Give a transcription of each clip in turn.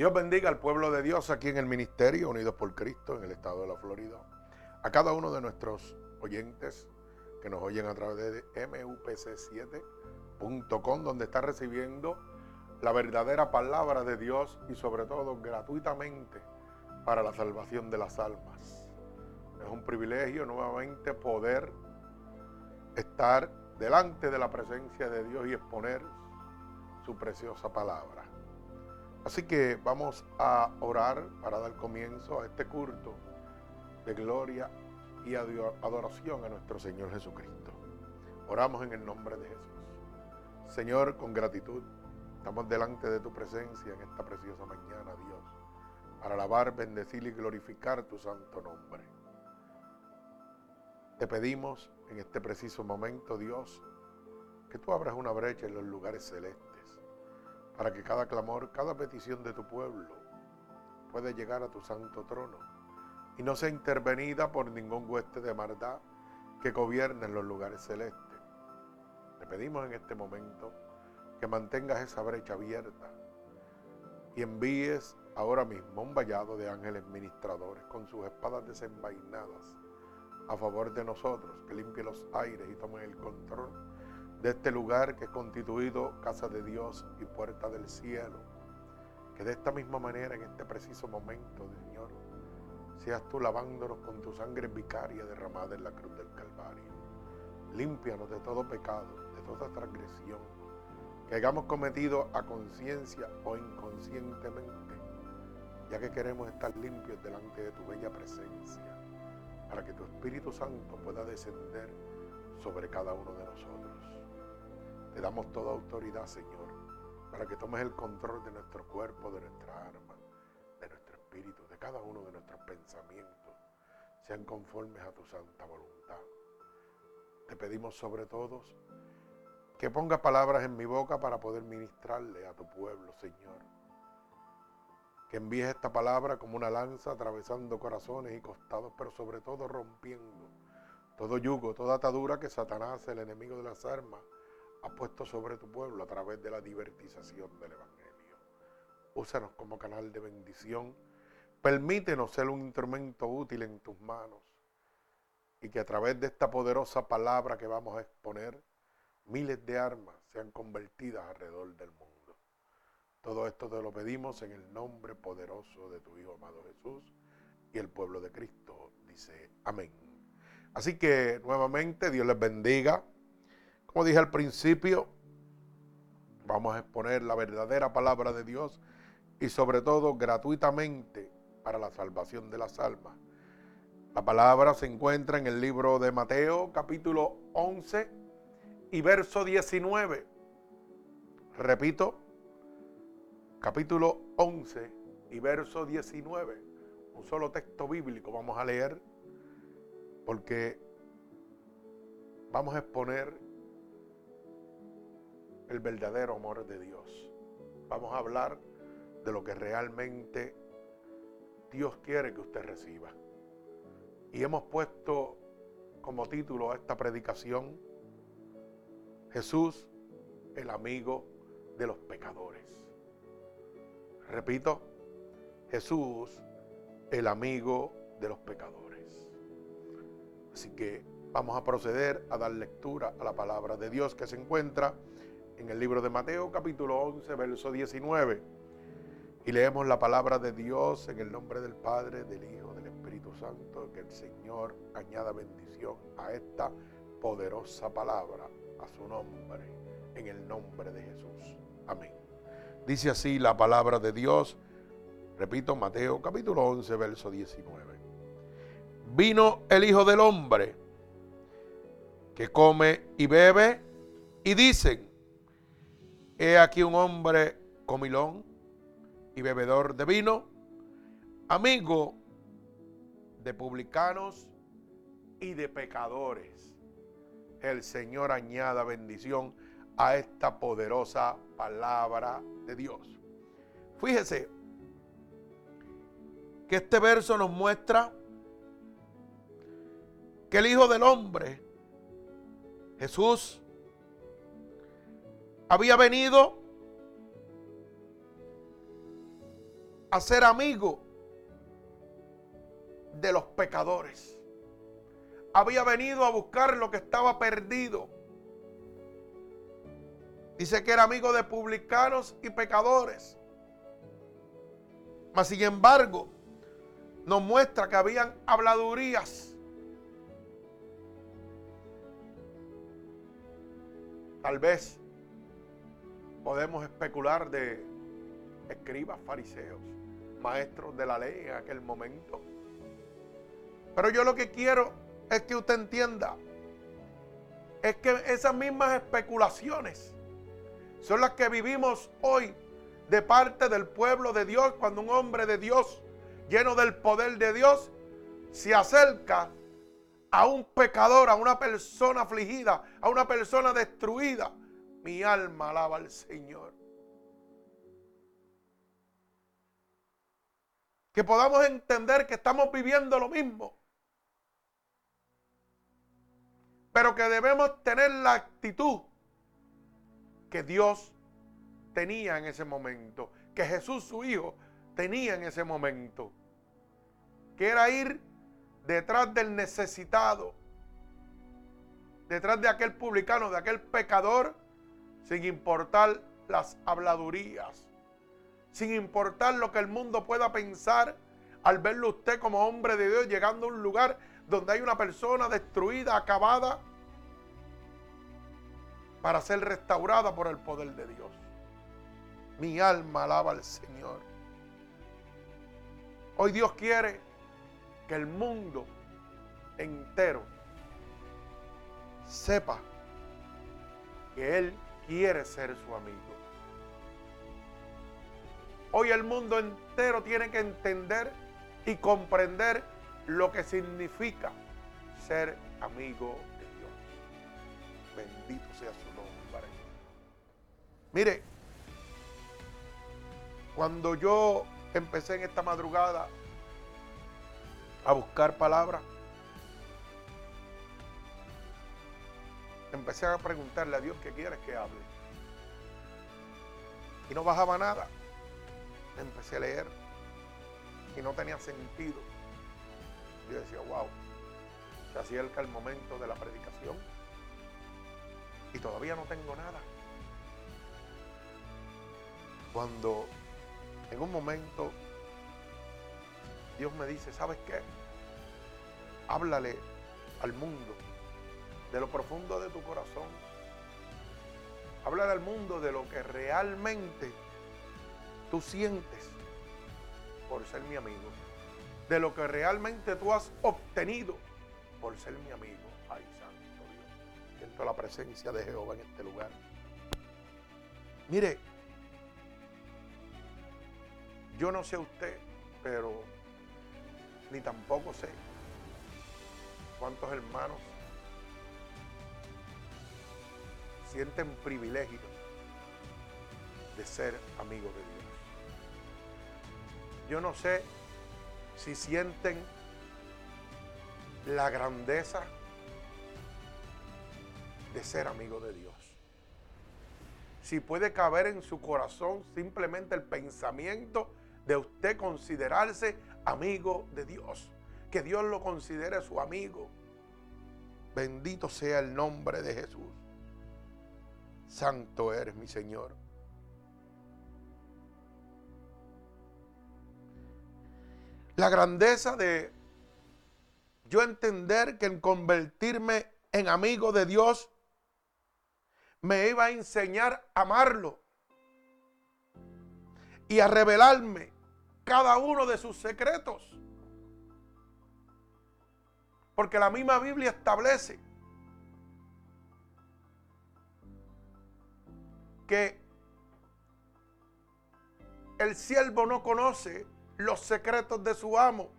Dios bendiga al pueblo de Dios aquí en el Ministerio Unidos por Cristo en el estado de la Florida. A cada uno de nuestros oyentes que nos oyen a través de mupc7.com, donde está recibiendo la verdadera palabra de Dios y sobre todo gratuitamente para la salvación de las almas. Es un privilegio nuevamente poder estar delante de la presencia de Dios y exponer su preciosa palabra. Así que vamos a orar para dar comienzo a este culto de gloria y adoración a nuestro Señor Jesucristo. Oramos en el nombre de Jesús. Señor, con gratitud, estamos delante de tu presencia en esta preciosa mañana, Dios, para alabar, bendecir y glorificar tu santo nombre. Te pedimos en este preciso momento, Dios, que tú abras una brecha en los lugares celestes para que cada clamor, cada petición de tu pueblo pueda llegar a tu santo trono y no sea intervenida por ningún hueste de maldad que gobierne en los lugares celestes. Te pedimos en este momento que mantengas esa brecha abierta y envíes ahora mismo un vallado de ángeles ministradores con sus espadas desenvainadas a favor de nosotros, que limpie los aires y tomen el control de este lugar que es constituido casa de Dios y puerta del cielo. Que de esta misma manera, en este preciso momento, Señor, seas tú lavándonos con tu sangre vicaria derramada en la cruz del Calvario. Límpianos de todo pecado, de toda transgresión que hayamos cometido a conciencia o inconscientemente, ya que queremos estar limpios delante de tu bella presencia, para que tu Espíritu Santo pueda descender sobre cada uno de nosotros. Damos toda autoridad, Señor, para que tomes el control de nuestro cuerpo, de nuestra alma, de nuestro espíritu, de cada uno de nuestros pensamientos, sean conformes a tu santa voluntad. Te pedimos sobre todos que ponga palabras en mi boca para poder ministrarle a tu pueblo, Señor. Que envíes esta palabra como una lanza atravesando corazones y costados, pero sobre todo rompiendo todo yugo, toda atadura que Satanás, el enemigo de las armas, ha puesto sobre tu pueblo a través de la divertización del Evangelio. Úsanos como canal de bendición. Permítenos ser un instrumento útil en tus manos y que a través de esta poderosa palabra que vamos a exponer, miles de armas sean convertidas alrededor del mundo. Todo esto te lo pedimos en el nombre poderoso de tu Hijo amado Jesús y el pueblo de Cristo dice amén. Así que nuevamente Dios les bendiga. Como dije al principio, vamos a exponer la verdadera palabra de Dios y sobre todo gratuitamente para la salvación de las almas. La palabra se encuentra en el libro de Mateo capítulo 11 y verso 19. Repito, capítulo 11 y verso 19. Un solo texto bíblico vamos a leer porque vamos a exponer el verdadero amor de Dios. Vamos a hablar de lo que realmente Dios quiere que usted reciba. Y hemos puesto como título a esta predicación, Jesús, el amigo de los pecadores. Repito, Jesús, el amigo de los pecadores. Así que vamos a proceder a dar lectura a la palabra de Dios que se encuentra en el libro de Mateo capítulo 11, verso 19. Y leemos la palabra de Dios en el nombre del Padre, del Hijo, del Espíritu Santo. Que el Señor añada bendición a esta poderosa palabra, a su nombre, en el nombre de Jesús. Amén. Dice así la palabra de Dios. Repito, Mateo capítulo 11, verso 19. Vino el Hijo del Hombre que come y bebe y dicen, He aquí un hombre comilón y bebedor de vino, amigo de publicanos y de pecadores. El Señor añada bendición a esta poderosa palabra de Dios. Fíjese que este verso nos muestra que el Hijo del Hombre, Jesús, había venido a ser amigo de los pecadores. Había venido a buscar lo que estaba perdido. Dice que era amigo de publicanos y pecadores. Mas sin embargo, nos muestra que habían habladurías. Tal vez podemos especular de escribas fariseos, maestros de la ley en aquel momento. Pero yo lo que quiero es que usted entienda, es que esas mismas especulaciones son las que vivimos hoy de parte del pueblo de Dios cuando un hombre de Dios, lleno del poder de Dios, se acerca a un pecador, a una persona afligida, a una persona destruida. Mi alma alaba al Señor. Que podamos entender que estamos viviendo lo mismo. Pero que debemos tener la actitud que Dios tenía en ese momento, que Jesús su Hijo tenía en ese momento, que era ir detrás del necesitado, detrás de aquel publicano, de aquel pecador, sin importar las habladurías, sin importar lo que el mundo pueda pensar al verlo usted como hombre de Dios llegando a un lugar donde hay una persona destruida, acabada, para ser restaurada por el poder de Dios. Mi alma alaba al Señor. Hoy Dios quiere que el mundo entero sepa que Él quiere ser su amigo. Hoy el mundo entero tiene que entender y comprender lo que significa ser amigo de Dios. Bendito sea su nombre. Mire, cuando yo empecé en esta madrugada a buscar palabras, empecé a preguntarle a Dios qué quieres que hable. Y no bajaba nada. Empecé a leer y no tenía sentido. Yo decía, wow, se acerca el momento de la predicación y todavía no tengo nada. Cuando en un momento Dios me dice, ¿sabes qué? Háblale al mundo de lo profundo de tu corazón. Háblale al mundo de lo que realmente tú sientes por ser mi amigo. De lo que realmente tú has obtenido por ser mi amigo. Ay, santo Dios. Siento la presencia de Jehová en este lugar. Mire, yo no sé usted, pero ni tampoco sé cuántos hermanos sienten privilegio de ser amigos de Dios. Yo no sé si sienten la grandeza de ser amigo de Dios. Si puede caber en su corazón simplemente el pensamiento de usted considerarse amigo de Dios. Que Dios lo considere su amigo. Bendito sea el nombre de Jesús. Santo eres mi Señor. La grandeza de yo entender que en convertirme en amigo de Dios me iba a enseñar a amarlo y a revelarme cada uno de sus secretos. Porque la misma Biblia establece que el siervo no conoce los secretos de su amo,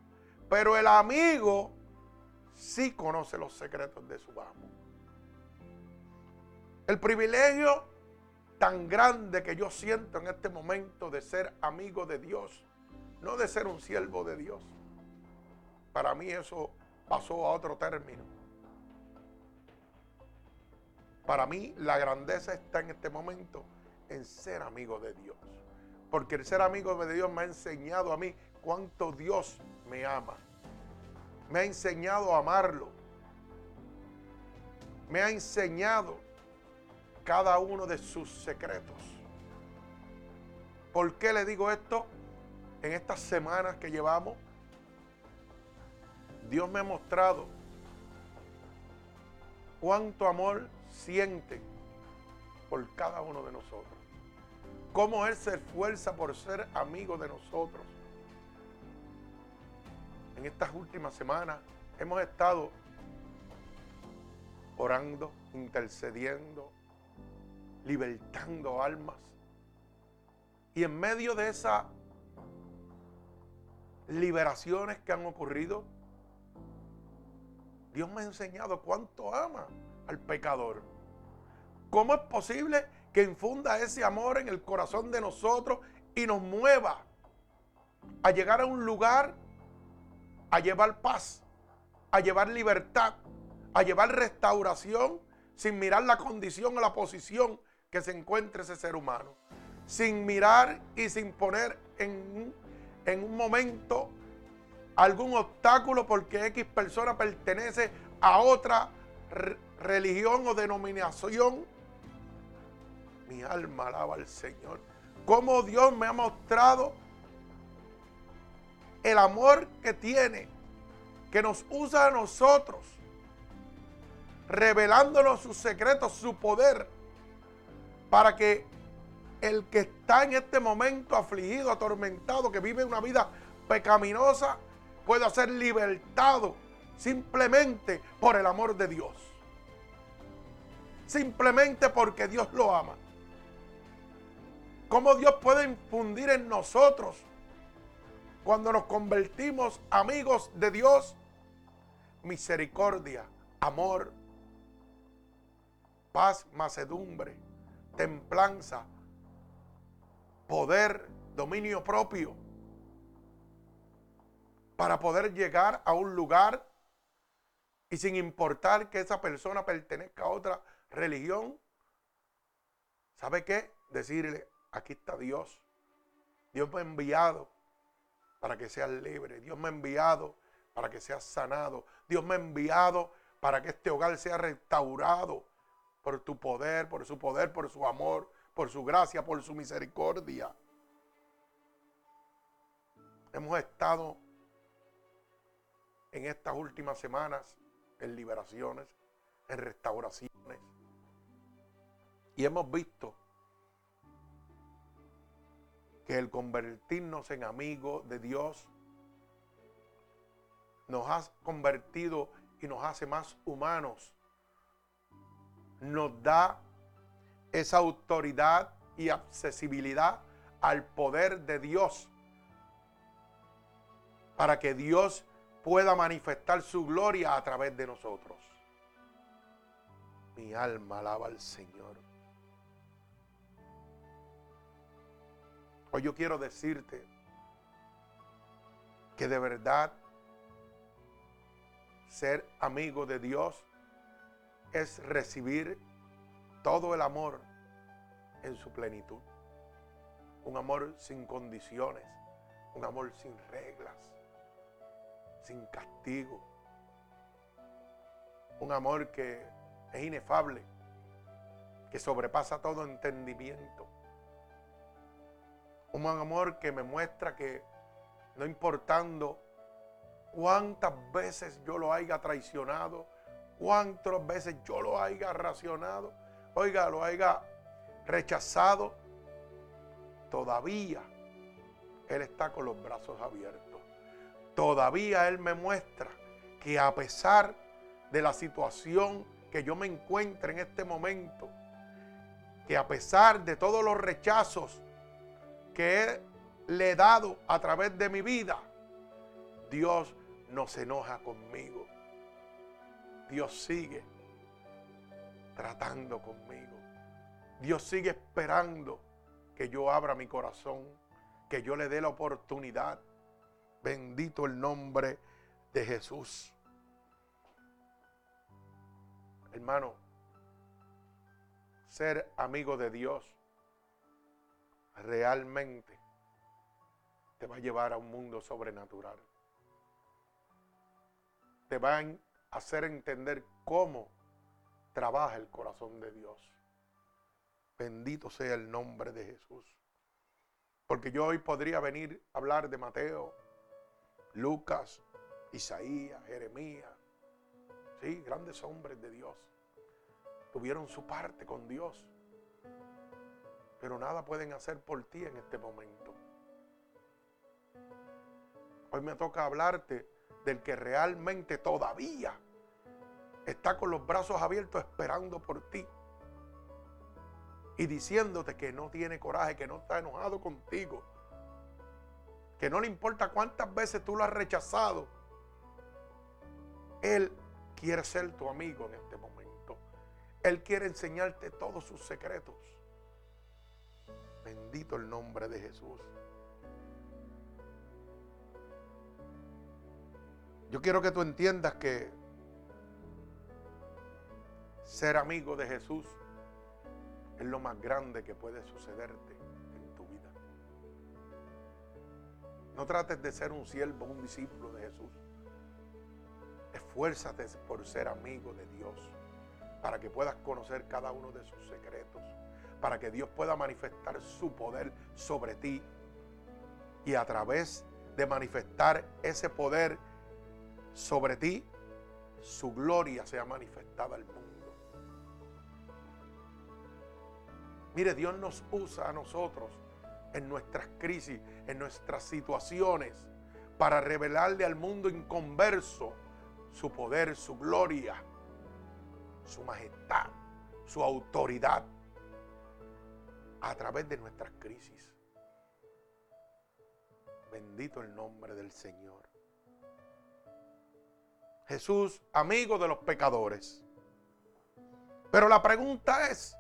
pero el amigo sí conoce los secretos de su amo. El privilegio tan grande que yo siento en este momento de ser amigo de Dios, no de ser un siervo de Dios. Para mí eso pasó a otro término. Para mí la grandeza está en este momento en ser amigo de Dios. Porque el ser amigo de Dios me ha enseñado a mí cuánto Dios me ama. Me ha enseñado a amarlo. Me ha enseñado cada uno de sus secretos. ¿Por qué le digo esto? En estas semanas que llevamos, Dios me ha mostrado cuánto amor siente por cada uno de nosotros. Cómo Él se esfuerza por ser amigo de nosotros. En estas últimas semanas hemos estado orando, intercediendo, libertando almas. Y en medio de esas liberaciones que han ocurrido, Dios me ha enseñado cuánto ama al pecador. ¿Cómo es posible que infunda ese amor en el corazón de nosotros y nos mueva a llegar a un lugar, a llevar paz, a llevar libertad, a llevar restauración sin mirar la condición o la posición que se encuentre ese ser humano? Sin mirar y sin poner en, en un momento algún obstáculo porque X persona pertenece a otra religión o denominación. Mi alma alaba al Señor. Cómo Dios me ha mostrado el amor que tiene, que nos usa a nosotros, revelándonos sus secretos, su poder, para que el que está en este momento afligido, atormentado, que vive una vida pecaminosa, pueda ser libertado simplemente por el amor de Dios. Simplemente porque Dios lo ama. ¿Cómo Dios puede infundir en nosotros cuando nos convertimos amigos de Dios? Misericordia, amor, paz, macedumbre, templanza, poder, dominio propio para poder llegar a un lugar y sin importar que esa persona pertenezca a otra religión, ¿sabe qué? Decirle, aquí está Dios. Dios me ha enviado para que seas libre. Dios me ha enviado para que seas sanado. Dios me ha enviado para que este hogar sea restaurado por tu poder, por su poder, por su amor, por su gracia, por su misericordia. Hemos estado en estas últimas semanas en liberaciones, en restauraciones. Y hemos visto que el convertirnos en amigos de Dios nos ha convertido y nos hace más humanos. Nos da esa autoridad y accesibilidad al poder de Dios para que Dios pueda manifestar su gloria a través de nosotros. Mi alma alaba al Señor. Hoy yo quiero decirte que de verdad ser amigo de Dios es recibir todo el amor en su plenitud. Un amor sin condiciones, un amor sin reglas sin castigo. Un amor que es inefable, que sobrepasa todo entendimiento. Un amor que me muestra que no importando cuántas veces yo lo haya traicionado, cuántas veces yo lo haya racionado, oiga, lo haya rechazado, todavía Él está con los brazos abiertos. Todavía Él me muestra que a pesar de la situación que yo me encuentre en este momento, que a pesar de todos los rechazos que le he dado a través de mi vida, Dios no se enoja conmigo. Dios sigue tratando conmigo. Dios sigue esperando que yo abra mi corazón, que yo le dé la oportunidad Bendito el nombre de Jesús. Hermano, ser amigo de Dios realmente te va a llevar a un mundo sobrenatural. Te va a hacer entender cómo trabaja el corazón de Dios. Bendito sea el nombre de Jesús. Porque yo hoy podría venir a hablar de Mateo, Lucas, Isaías, Jeremías. Sí, grandes hombres de Dios. Tuvieron su parte con Dios. Pero nada pueden hacer por ti en este momento. Hoy me toca hablarte del que realmente todavía está con los brazos abiertos esperando por ti y diciéndote que no tiene coraje, que no está enojado contigo, que no le importa cuántas veces tú lo has rechazado. Él quiere ser tu amigo en este momento. Él quiere enseñarte todos sus secretos. Bendito el nombre de Jesús. Yo quiero que tú entiendas que ser amigo de Jesús es lo más grande que puede sucederte en tu vida. No trates de ser un siervo, un discípulo de Jesús. Esfuérzate por ser amigo de Dios, para que puedas conocer cada uno de sus secretos, para que Dios pueda manifestar su poder sobre ti y a través de manifestar ese poder sobre ti, su gloria sea manifestada al mundo. Mire, Dios nos usa a nosotros en nuestras crisis, en nuestras situaciones, para revelarle al mundo inconverso su poder, su gloria, su majestad, su autoridad a través de nuestras crisis. Bendito el nombre del Señor. Jesús, amigo de los pecadores. Pero la pregunta es,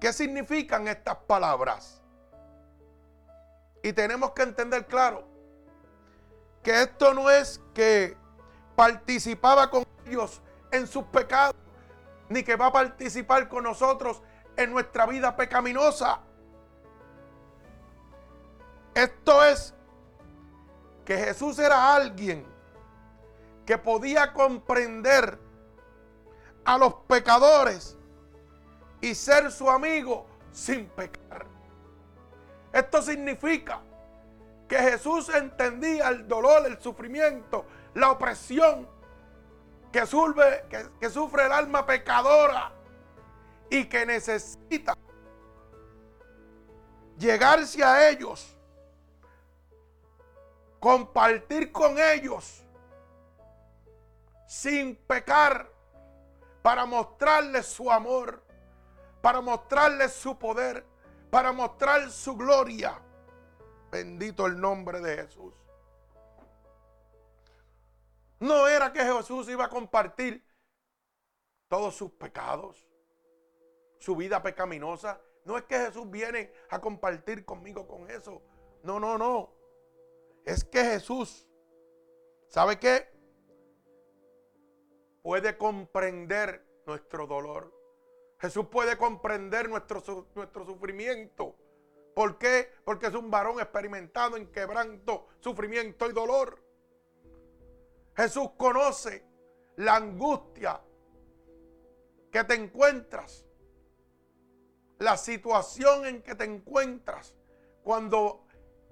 ¿Qué significan estas palabras? Y tenemos que entender claro que esto no es que participaba con ellos en sus pecados, ni que va a participar con nosotros en nuestra vida pecaminosa. Esto es que Jesús era alguien que podía comprender a los pecadores y ser su amigo sin pecar. Esto significa que Jesús entendía el dolor, el sufrimiento, la opresión que sufre, que, sufre el alma pecadora y que necesita llegarse a ellos, compartir con ellos sin pecar para mostrarles su amor para mostrarles su poder, para mostrar su gloria. Bendito el nombre de Jesús. No era que Jesús iba a compartir todos sus pecados, su vida pecaminosa. No es que Jesús viene a compartir conmigo con eso. No, no, no. Es que Jesús, ¿sabe qué? Puede comprender nuestro dolor. Jesús puede comprender nuestro, nuestro sufrimiento. ¿Por qué? Porque es un varón experimentado en quebranto, sufrimiento y dolor. Jesús conoce la angustia que te encuentras, la situación en que te encuentras cuando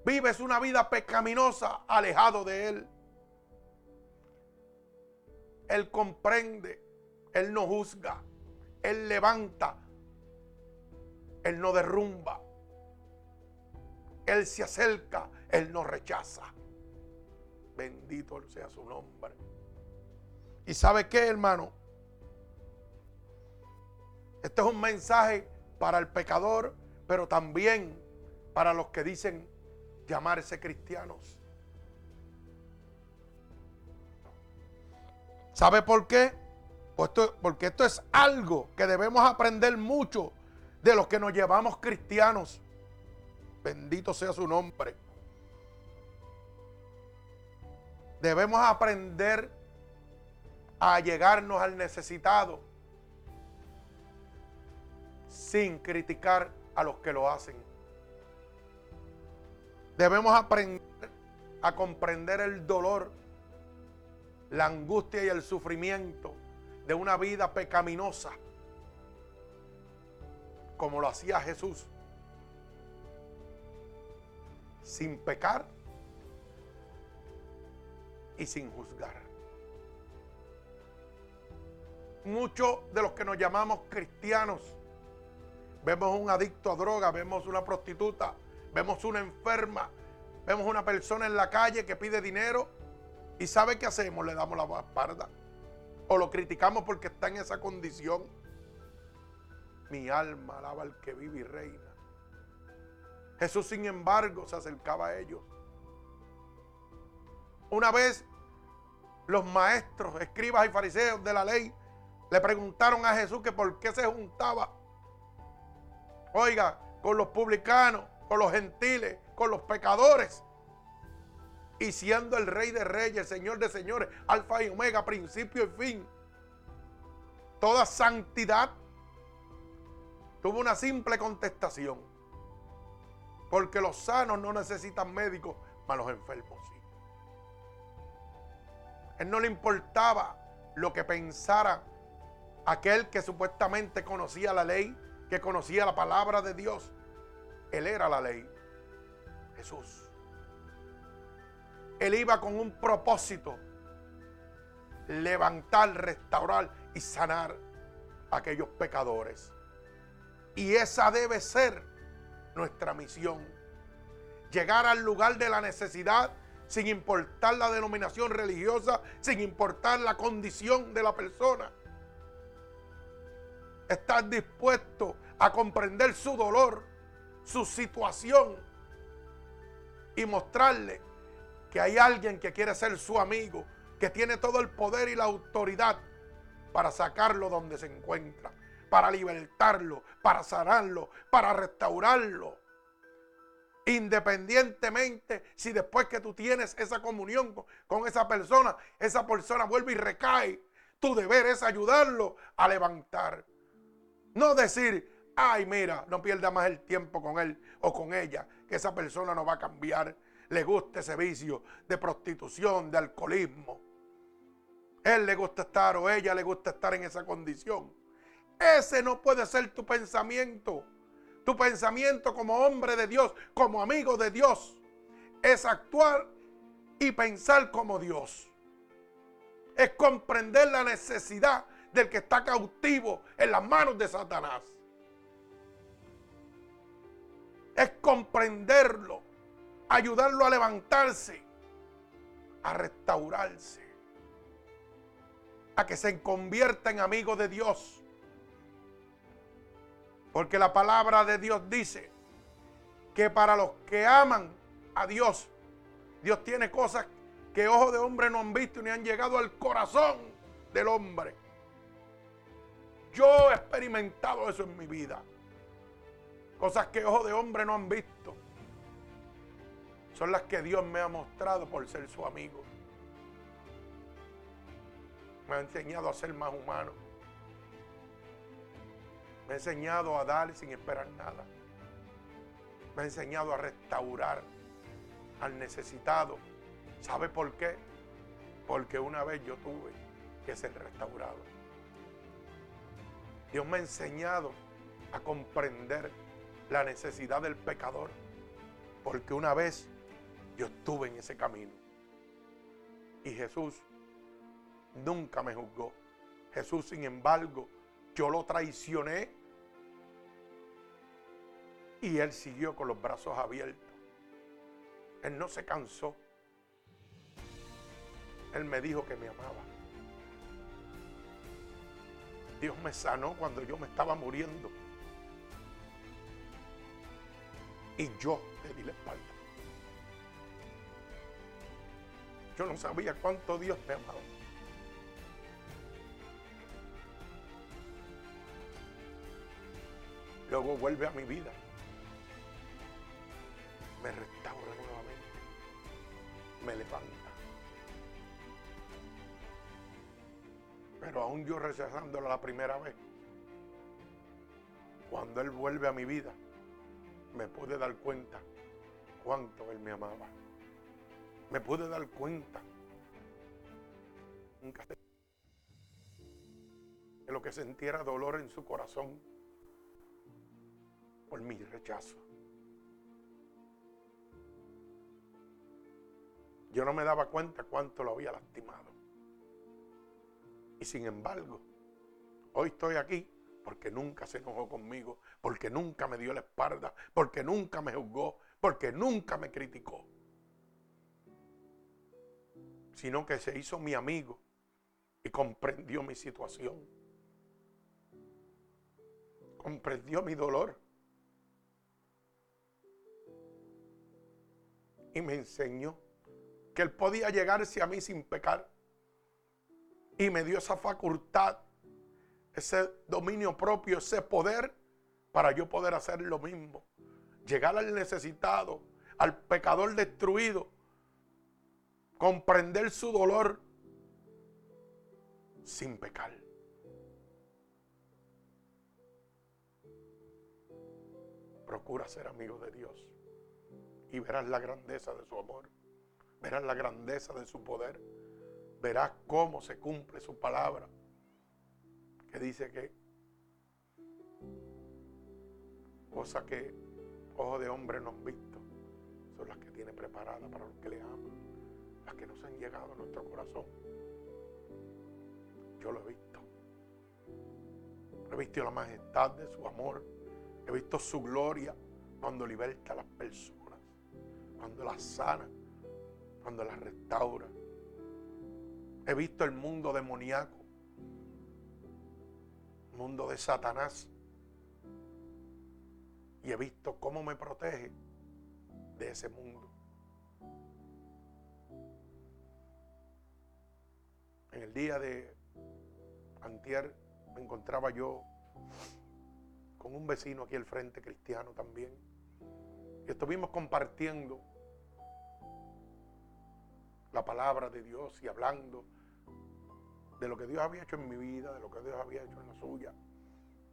vives una vida pecaminosa alejado de Él. Él comprende, Él no juzga. Él levanta. Él no derrumba. Él se acerca. Él no rechaza. Bendito sea su nombre. ¿Y sabe qué, hermano? Este es un mensaje para el pecador, pero también para los que dicen llamarse cristianos. ¿Sabe por qué? Pues porque esto es algo que debemos aprender mucho de los que nos llevamos cristianos. Bendito sea su nombre. Debemos aprender a llegarnos al necesitado sin criticar a los que lo hacen. Debemos aprender a comprender el dolor, la angustia y el sufrimiento de una vida pecaminosa, como lo hacía Jesús, sin pecar y sin juzgar. Muchos de los que nos llamamos cristianos, vemos un adicto a droga, vemos una prostituta, vemos una enferma, vemos una persona en la calle que pide dinero y ¿sabe qué hacemos? Le damos la espalda. O lo criticamos porque está en esa condición. Mi alma alaba al que vive y reina. Jesús, sin embargo, se acercaba a ellos. Una vez los maestros, escribas y fariseos de la ley le preguntaron a Jesús que por qué se juntaba. Oiga, con los publicanos, con los gentiles, con los pecadores. Y siendo el rey de reyes, señor de señores, alfa y omega, principio y fin. Toda santidad tuvo una simple contestación. Porque los sanos no necesitan médicos, mas los enfermos sí. Él no le importaba lo que pensara aquel que supuestamente conocía la ley, que conocía la palabra de Dios. Él era la ley. Jesús. Él iba con un propósito. Levantar, restaurar y sanar a aquellos pecadores. Y esa debe ser nuestra misión. Llegar al lugar de la necesidad sin importar la denominación religiosa, sin importar la condición de la persona. Estar dispuesto a comprender su dolor, su situación y mostrarle que hay alguien que quiere ser su amigo, que tiene todo el poder y la autoridad para sacarlo donde se encuentra, para libertarlo, para sanarlo, para restaurarlo. Independientemente si después que tú tienes esa comunión con, esa persona, esa persona vuelve y recae, tu deber es ayudarlo a levantar. No decir, ay, mira, no pierda más el tiempo con él o con ella, que esa persona no va a cambiar. Le gusta ese vicio de prostitución, de alcoholismo. Él le gusta estar o ella le gusta estar en esa condición. Ese no puede ser tu pensamiento. Tu pensamiento como hombre de Dios, como amigo de Dios, es actuar y pensar como Dios. Es comprender la necesidad del que está cautivo en las manos de Satanás. Es comprenderlo, ayudarlo a levantarse, a restaurarse, a que se convierta en amigo de Dios porque la palabra de Dios dice que para los que aman a Dios, Dios tiene cosas que ojos de hombre no han visto ni han llegado al corazón del hombre. Yo he experimentado eso en mi vida. Cosas que ojos de hombre no han visto. Son las que Dios me ha mostrado por ser su amigo. Me ha enseñado a ser más humano. Me ha enseñado a dar sin esperar nada. Me ha enseñado a restaurar al necesitado. ¿Sabe por qué? Porque una vez yo tuve que ser restaurado. Dios me ha enseñado a comprender la necesidad del pecador. Porque una vez yo estuve en ese camino. Y Jesús nunca me juzgó. Jesús, sin embargo, yo lo traicioné y él siguió con los brazos abiertos. Él no se cansó. Él me dijo que me amaba. Dios me sanó cuando yo me estaba muriendo. Y yo le di la espalda. Yo no sabía cuánto Dios me amaba. luego vuelve a mi vida. Me restaura nuevamente. Me levanta. Pero aún yo rechazándolo la primera vez, cuando Él vuelve a mi vida, me pude dar cuenta cuánto Él me amaba. Me pude dar cuenta nunca lo que sentiera dolor en su corazón por mi rechazo. Yo no me daba cuenta cuánto lo había lastimado. Y sin embargo, hoy estoy aquí porque nunca se enojó conmigo, porque nunca me dio la espalda, porque nunca me juzgó, porque nunca me criticó. Sino que se hizo mi amigo y comprendió mi situación. Comprendió mi dolor. Y me enseñó que él podía llegarse a mí sin pecar. Y me dio esa facultad, ese dominio propio, ese poder para yo poder hacer lo mismo. Llegar al necesitado, al pecador destruido, comprender su dolor sin pecar. Procura ser amigo de Dios y verás la grandeza de su amor, verás la grandeza de su poder, verás cómo se cumple su palabra, que dice que cosa que ojos de hombre no han visto son las que tiene preparadas para los que le aman, las que nos han llegado a nuestro corazón. Yo lo he visto. He visto la majestad de su amor. He visto su gloria cuando liberta a las personas, cuando las sana, cuando las restaura. He visto el mundo demoníaco, mundo de Satanás. Y he visto cómo me protege de ese mundo. En el día de Antier me encontraba yo con un vecino aquí al frente, cristiano también. Y estuvimos compartiendo la palabra de Dios y hablando de lo que Dios había hecho en mi vida, de lo que Dios había hecho en la suya.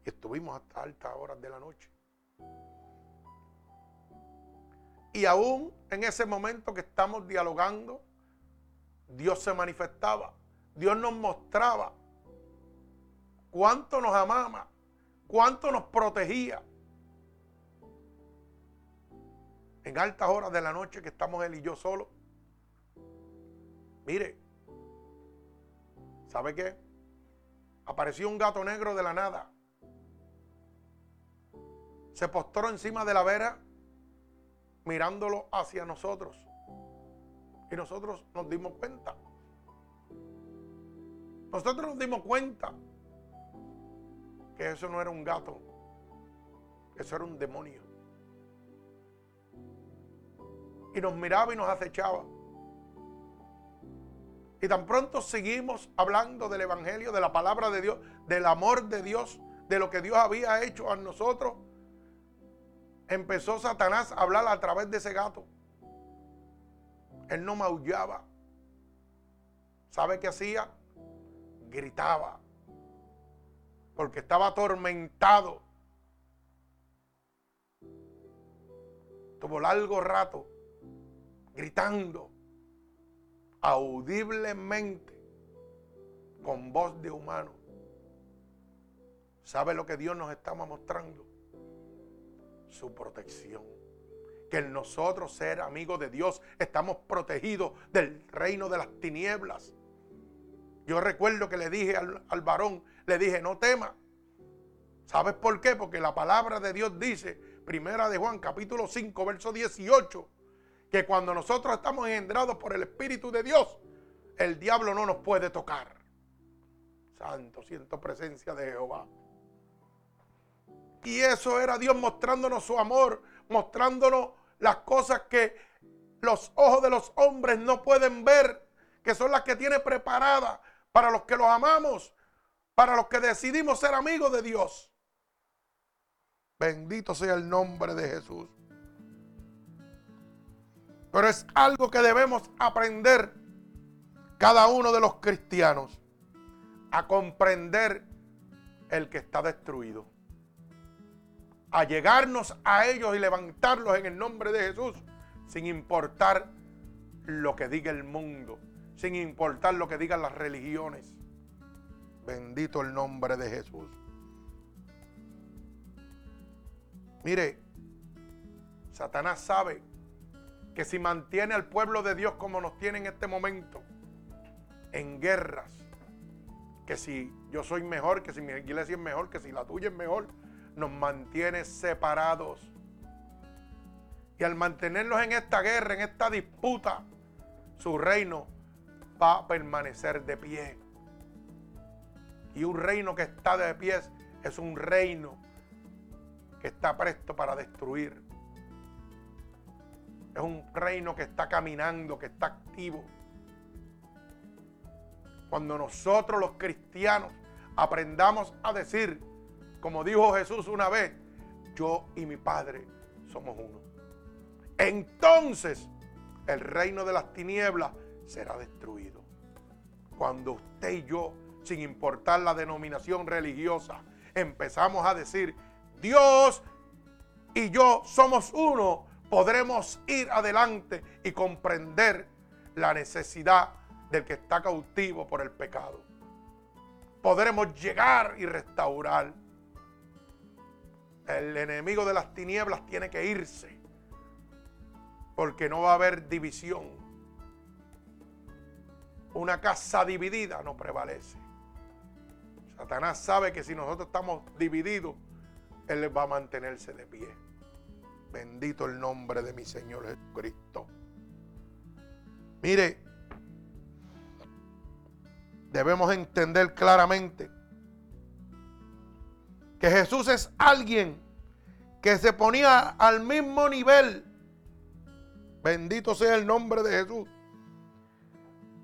Y estuvimos hasta altas horas de la noche. Y aún en ese momento que estamos dialogando, Dios se manifestaba. Dios nos mostraba cuánto nos amaba, cuánto nos protegía. En altas horas de la noche que estamos él y yo solos. Mire, ¿sabe qué? Apareció un gato negro de la nada. Se postró encima de la vera mirándolo hacia nosotros. Y nosotros nos dimos cuenta. Nosotros nos dimos cuenta que eso no era un gato, eso era un demonio. Y nos miraba y nos acechaba. Y tan pronto seguimos hablando del Evangelio, de la palabra de Dios, del amor de Dios, de lo que Dios había hecho a nosotros. Empezó Satanás a hablar a través de ese gato. Él no maullaba. ¿Sabe qué hacía? Gritaba porque estaba atormentado. Tuvo largo rato gritando audiblemente con voz de humano. ¿Sabe lo que Dios nos estaba mostrando? Su protección. Que en nosotros ser amigos de Dios estamos protegidos del reino de las tinieblas. Yo recuerdo que le dije al, al varón, le dije, no tema. ¿Sabes por qué? Porque la palabra de Dios dice, primera de Juan, capítulo 5, verso 18, que cuando nosotros estamos engendrados por el Espíritu de Dios, el diablo no nos puede tocar. Santo, siento presencia de Jehová. Y eso era Dios mostrándonos su amor, mostrándonos las cosas que los ojos de los hombres no pueden ver, que son las que tiene preparadas para los que los amamos para los que decidimos ser amigos de Dios. Bendito sea el nombre de Jesús. Pero es algo que debemos aprender cada uno de los cristianos a comprender el que está destruido. a llegarnos a ellos y levantarlos en el nombre de Jesús, sin importar lo que diga el mundo, sin importar lo que digan las religiones. Bendito el nombre de Jesús. Mire, Satanás sabe que si mantiene al pueblo de Dios como nos tiene en este momento, en guerras, que si yo soy mejor, que si mi iglesia es mejor, que si la tuya es mejor, nos mantiene separados. Y al mantenernos en esta guerra, en esta disputa, su reino va a permanecer de pie. Y un reino que está de pie es un reino que está presto para destruir. Es un reino que está caminando, que está activo. Cuando nosotros los cristianos aprendamos a decir, como dijo Jesús una vez, yo y mi Padre somos uno. Entonces el reino de las tinieblas será destruido. Cuando usted y yo, sin importar la denominación religiosa, empezamos a decir, Dios y yo somos uno, podremos ir adelante y comprender la necesidad del que está cautivo por el pecado. Podremos llegar y restaurar. El enemigo de las tinieblas tiene que irse porque no va a haber división. Una casa dividida no prevalece. Satanás sabe que si nosotros estamos divididos, Él va a mantenerse de pie. Bendito el nombre de mi Señor Jesucristo. Mire, debemos entender claramente que Jesús es alguien que se ponía al mismo nivel. Bendito sea el nombre de Jesús.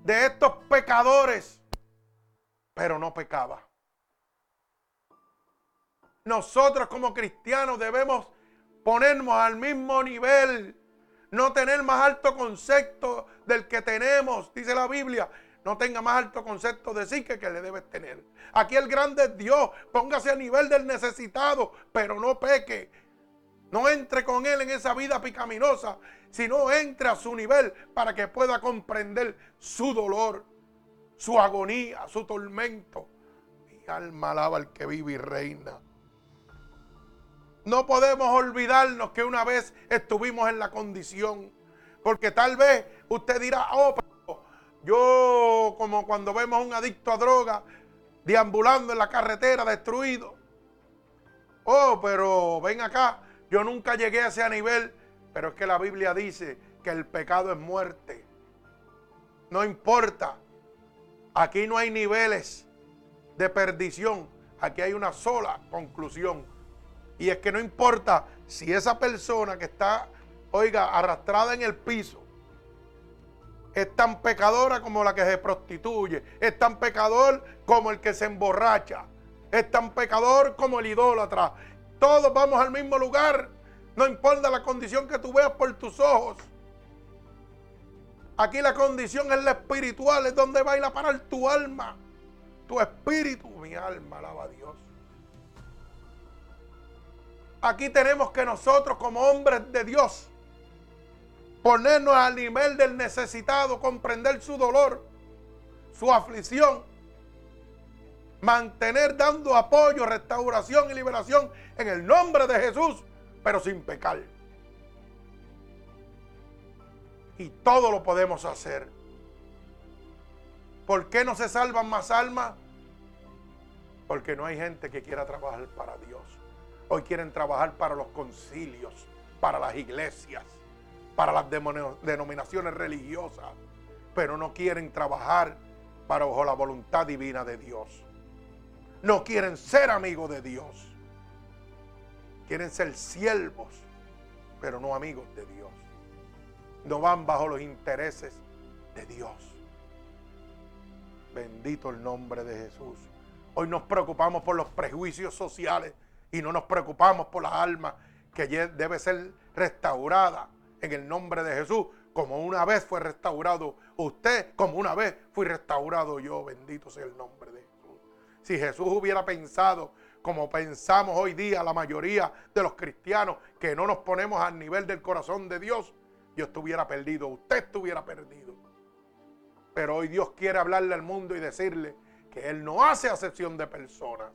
De estos pecadores, pero no pecaba. Nosotros como cristianos debemos ponernos al mismo nivel, no tener más alto concepto del que tenemos, dice la Biblia. No tenga más alto concepto de sí que, le debes tener. Aquí el grande es Dios. Póngase a nivel del necesitado, pero no peque. No entre con él en esa vida picaminosa, sino entre a su nivel para que pueda comprender su dolor, su agonía, su tormento. Mi alma alaba al que vive y reina. No podemos olvidarnos que una vez estuvimos en la condición. Porque tal vez usted dirá, oh, pero yo como cuando vemos a un adicto a droga deambulando en la carretera destruido. Oh, pero ven acá, yo nunca llegué a ese nivel. Pero es que la Biblia dice que el pecado es muerte. No importa. Aquí no hay niveles de perdición. Aquí hay una sola conclusión y es que no importa si esa persona que está, oiga, arrastrada en el piso, es tan pecadora como la que se prostituye, es tan pecador como el que se emborracha, es tan pecador como el idólatra. Todos vamos al mismo lugar, no importa la condición que tú veas por tus ojos. Aquí la condición es la espiritual, es donde va a ir a parar tu alma, tu espíritu, mi alma, alaba a Dios. Aquí tenemos que nosotros como hombres de Dios ponernos al nivel del necesitado, comprender su dolor, su aflicción, mantener dando apoyo, restauración y liberación en el nombre de Jesús, pero sin pecar. Y todo lo podemos hacer. ¿Por qué no se salvan más almas? Porque no hay gente que quiera trabajar para Dios. Hoy quieren trabajar para los concilios, para las iglesias, para las denominaciones religiosas, pero no quieren trabajar para bajo la voluntad divina de Dios. No quieren ser amigos de Dios. Quieren ser siervos, pero no amigos de Dios. No van bajo los intereses de Dios. Bendito el nombre de Jesús. Hoy nos preocupamos por los prejuicios sociales y no nos preocupamos por la alma que debe ser restaurada en el nombre de Jesús, como una vez fue restaurado usted, como una vez fui restaurado yo, bendito sea el nombre de Jesús. Si Jesús hubiera pensado como pensamos hoy día la mayoría de los cristianos, que no nos ponemos al nivel del corazón de Dios, yo estuviera perdido, usted estuviera perdido. Pero hoy Dios quiere hablarle al mundo y decirle que Él no hace acepción de personas.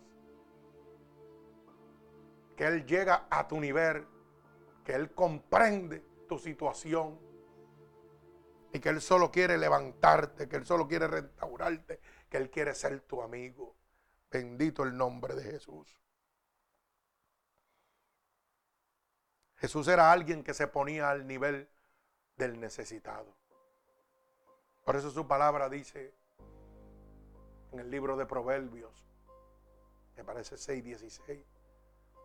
Que Él llega a tu nivel, que Él comprende tu situación y que Él solo quiere levantarte, que Él solo quiere restaurarte, que Él quiere ser tu amigo. Bendito el nombre de Jesús. Jesús era alguien que se ponía al nivel del necesitado. Por eso su palabra dice en el libro de Proverbios, me parece 6, 16,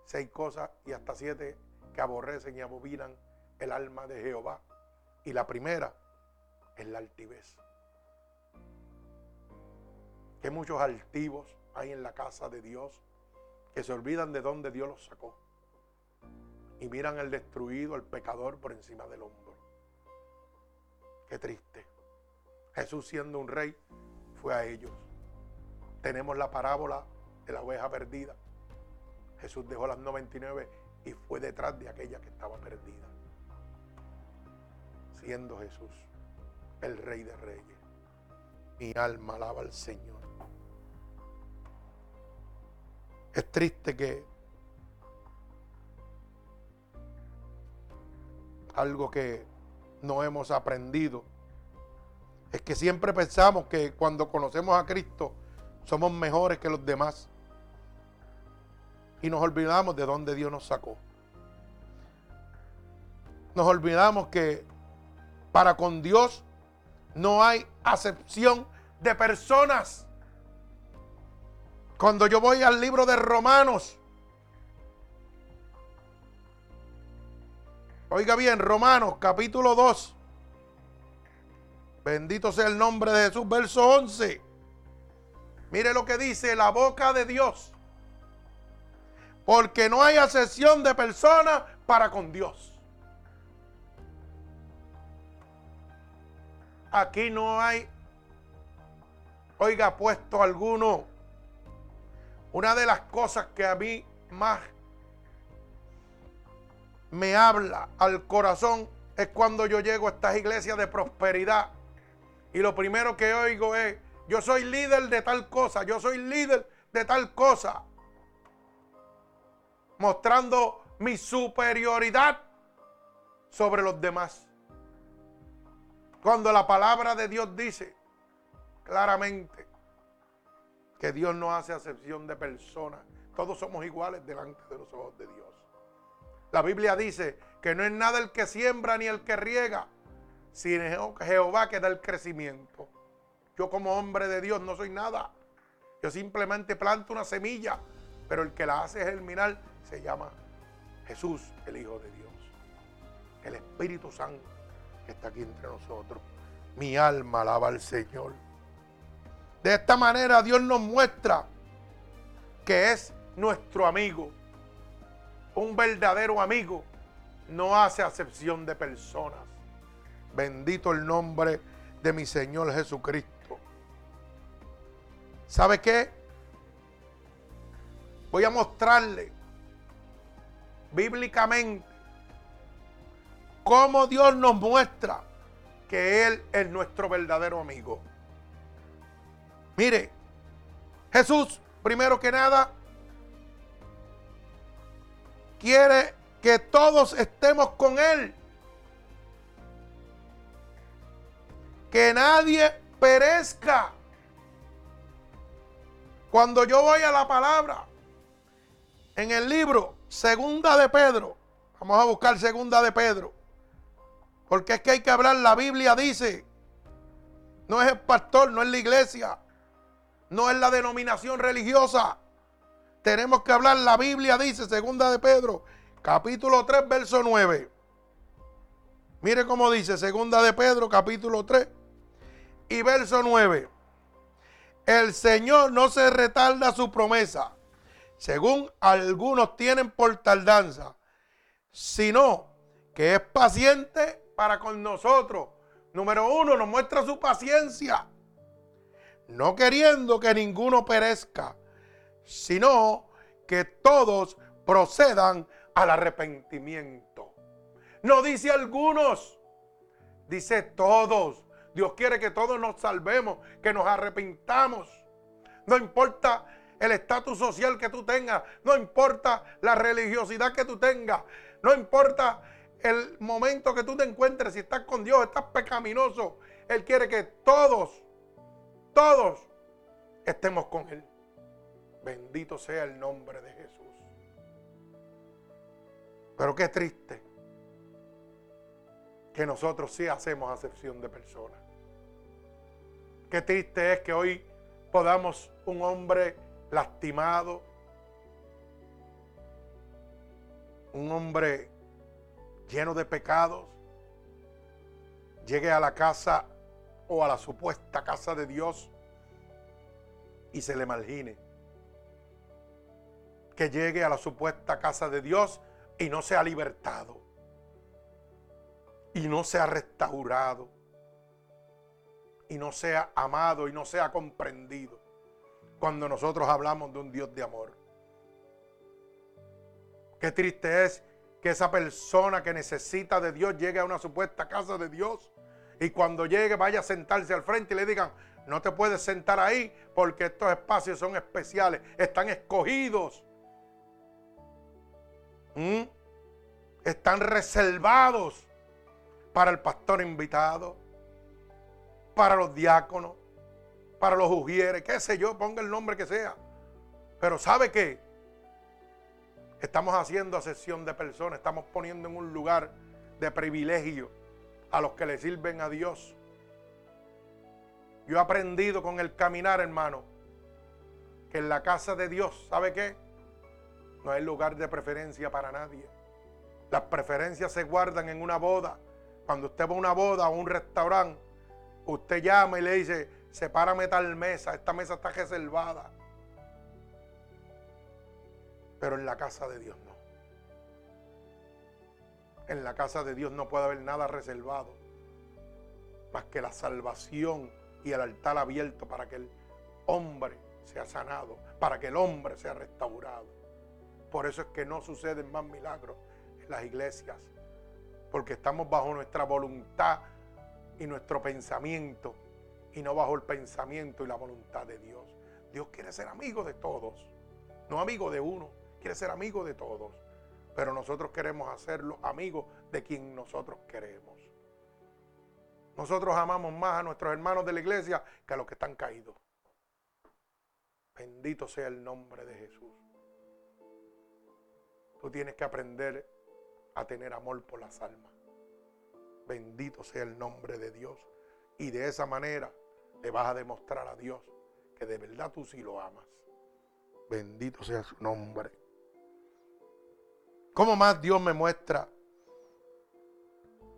seis cosas y hasta siete que aborrecen y abominan el alma de Jehová. Y la primera es la altivez. Que muchos altivos hay en la casa de Dios que se olvidan de dónde Dios los sacó y miran al destruido, al pecador por encima del hombro. Qué triste. Jesús siendo un rey fue a ellos. Tenemos la parábola de la oveja perdida. Jesús dejó las 99 y fue detrás de aquella que estaba perdida. Siendo Jesús el rey de reyes. Mi alma alaba al Señor. Es triste que algo que no hemos aprendido es que siempre pensamos que cuando conocemos a Cristo somos mejores que los demás. Y nos olvidamos de dónde Dios nos sacó. Nos olvidamos que para con Dios no hay acepción de personas. Cuando yo voy al libro de Romanos, oiga bien, Romanos capítulo 2, bendito sea el nombre de Jesús, verso 11. Mire lo que dice la boca de Dios. Porque no hay acepción de personas para con Dios. Aquí no hay, oiga, puesto alguno una de las cosas que a mí más me habla al corazón es cuando yo llego a estas iglesias de prosperidad y lo primero que oigo es, yo soy líder de tal cosa, yo soy líder de tal cosa, mostrando mi superioridad sobre los demás. Cuando la palabra de Dios dice claramente que Dios no hace acepción de personas. Todos somos iguales delante de los ojos de Dios. La Biblia dice que no es nada el que siembra ni el que riega, sino Jehová que da el crecimiento. Yo como hombre de Dios no soy nada. Yo simplemente planto una semilla, pero el que la hace germinar se llama Jesús, el Hijo de Dios. El Espíritu Santo que está aquí entre nosotros. Mi alma alaba al Señor. De esta manera Dios nos muestra que es nuestro amigo. Un verdadero amigo no hace acepción de personas. Bendito el nombre de mi Señor Jesucristo. ¿Sabe qué? Voy a mostrarle bíblicamente cómo Dios nos muestra que Él es nuestro verdadero amigo. Mire, Jesús, primero que nada, quiere que todos estemos con Él. Que nadie perezca. Cuando yo voy a la palabra, en el libro Segunda de Pedro, vamos a buscar Segunda de Pedro, porque es que hay que hablar, la Biblia dice, no es el pastor, no es la iglesia, no es la denominación religiosa. Tenemos que hablar, la Biblia dice, segunda de Pedro, capítulo 3, verso 9. Mire cómo dice, segunda de Pedro, capítulo 3 y verso 9. El Señor no se retarda su promesa, según algunos tienen por tardanza, sino que es paciente para con nosotros. Número uno, nos muestra su paciencia no queriendo que ninguno perezca, sino que todos procedan al arrepentimiento. No dice algunos, dice todos. Dios quiere que todos nos salvemos, que nos arrepintamos. No importa el estatus social que tú tengas, no importa la religiosidad que tú tengas, no importa el momento que tú te encuentres, si estás con Dios, estás pecaminoso. Él quiere que todos, todos estemos con Él. Bendito sea el nombre de Jesús. Pero qué triste que nosotros sí hacemos acepción de personas. Qué triste es que hoy podamos un hombre lastimado, un hombre lleno de pecados, llegue a la casa o a la supuesta casa de Dios y se le margine. Que llegue a la supuesta casa de Dios y no sea libertado. Y no sea restaurado. Y no sea amado y no sea comprendido. Cuando nosotros hablamos de un Dios de amor. Qué triste es que esa persona que necesita de Dios llegue a una supuesta casa de Dios y cuando llegue vaya a sentarse al frente y le digan, no te puedes sentar ahí porque estos espacios son especiales, están escogidos. ¿Mm? Están reservados para el pastor invitado, para los diáconos, para los ujieres, qué sé yo, ponga el nombre que sea. Pero ¿sabe qué? Estamos haciendo asesión de personas, estamos poniendo en un lugar de privilegio a los que le sirven a Dios. Yo he aprendido con el caminar, hermano, que en la casa de Dios, ¿sabe qué? No hay lugar de preferencia para nadie. Las preferencias se guardan en una boda. Cuando usted va a una boda o un restaurante, usted llama y le dice, sepárame tal mesa, esta mesa está reservada. Pero en la casa de Dios no. En la casa de Dios no puede haber nada reservado. Más que la salvación y el altar abierto para que el hombre sea sanado, para que el hombre sea restaurado. Por eso es que no suceden más milagros en las iglesias. Porque estamos bajo nuestra voluntad y nuestro pensamiento y no bajo el pensamiento y la voluntad de Dios. Dios quiere ser amigo de todos, no amigo de uno quiere ser amigo de todos, pero nosotros queremos hacerlo amigo de quien nosotros queremos. Nosotros amamos más a nuestros hermanos de la iglesia que a los que están caídos. Bendito sea el nombre de Jesús. Tú tienes que aprender a tener amor por las almas. Bendito sea el nombre de Dios. Y de esa manera le vas a demostrar a Dios que de verdad tú sí lo amas. Bendito sea su nombre. ¿Cómo más Dios me muestra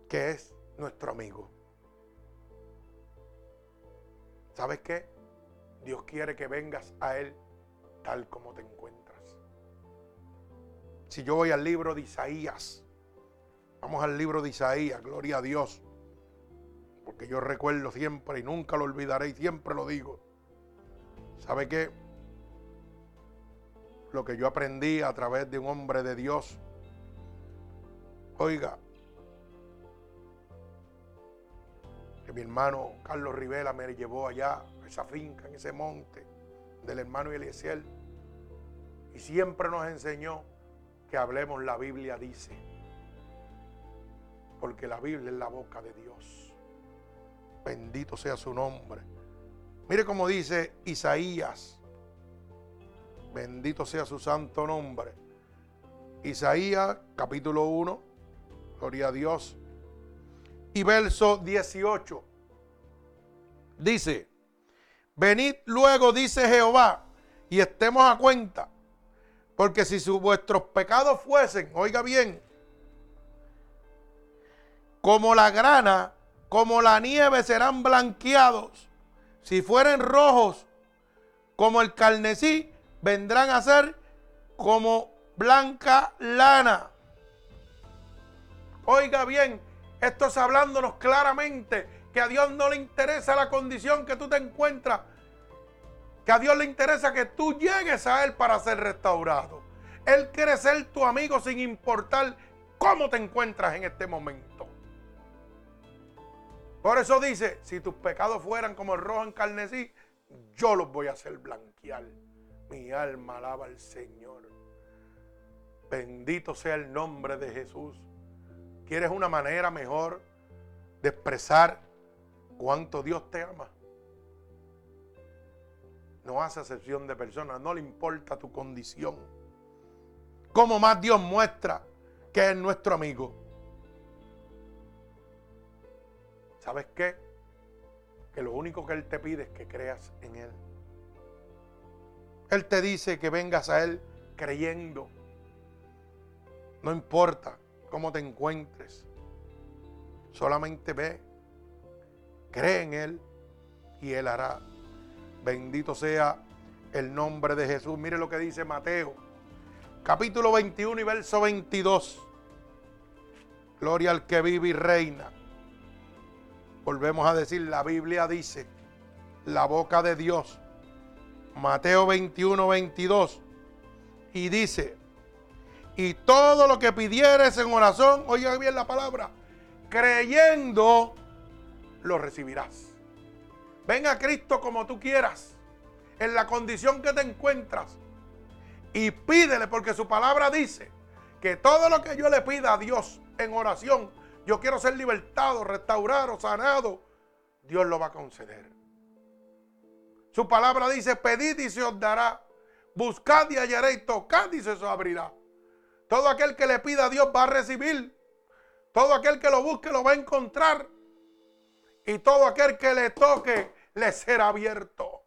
que es nuestro amigo? ¿Sabes qué? Dios quiere que vengas a Él tal como te encuentras. Si yo voy al libro de Isaías, vamos al libro de Isaías, gloria a Dios, porque yo recuerdo siempre y nunca lo olvidaré y siempre lo digo. ¿Sabe qué? Lo que yo aprendí a través de un hombre de Dios Oiga, que mi hermano Carlos Rivera me llevó allá, a esa finca, en ese monte del hermano Eliezer, y siempre nos enseñó que hablemos la Biblia, dice, porque la Biblia es la boca de Dios. Bendito sea su nombre. Mire cómo dice Isaías. Bendito sea su santo nombre. Isaías capítulo 1, Gloria a Dios. Y verso 18. Dice, venid luego, dice Jehová, y estemos a cuenta. Porque si vuestros pecados fuesen, oiga bien, como la grana, como la nieve serán blanqueados. Si fueren rojos como el carnecí, vendrán a ser como blanca lana. Oiga bien, esto es hablándonos claramente que a Dios no le interesa la condición que tú te encuentras. Que a Dios le interesa que tú llegues a Él para ser restaurado. Él quiere ser tu amigo sin importar cómo te encuentras en este momento. Por eso dice, si tus pecados fueran como el rojo en carnesí, yo los voy a hacer blanquear. Mi alma alaba al Señor. Bendito sea el nombre de Jesús. ¿Quieres una manera mejor de expresar cuánto Dios te ama? No hace excepción de personas, no le importa tu condición. ¿Cómo más Dios muestra que es nuestro amigo? ¿Sabes qué? Que lo único que Él te pide es que creas en Él. Él te dice que vengas a Él creyendo. No importa cómo te encuentres. Solamente ve, cree en Él y Él hará. Bendito sea el nombre de Jesús. Mire lo que dice Mateo, capítulo 21 y verso 22. Gloria al que vive y reina Volvemos a decir, la Biblia dice, la boca de Dios, Mateo 21, 22, y dice, y todo lo que pidieres en oración, oiga bien la palabra, creyendo, lo recibirás. Ven a Cristo como tú quieras, en la condición que te encuentras, y pídele, porque su palabra dice que todo lo que yo le pida a Dios en oración, yo quiero ser libertado, restaurado, sanado, Dios lo va a conceder. Su palabra dice, pedid y se os dará, buscad y hallaréis, tocad y se os abrirá. Todo aquel que le pida a Dios va a recibir. Todo aquel que lo busque lo va a encontrar. Y todo aquel que le toque le será abierto.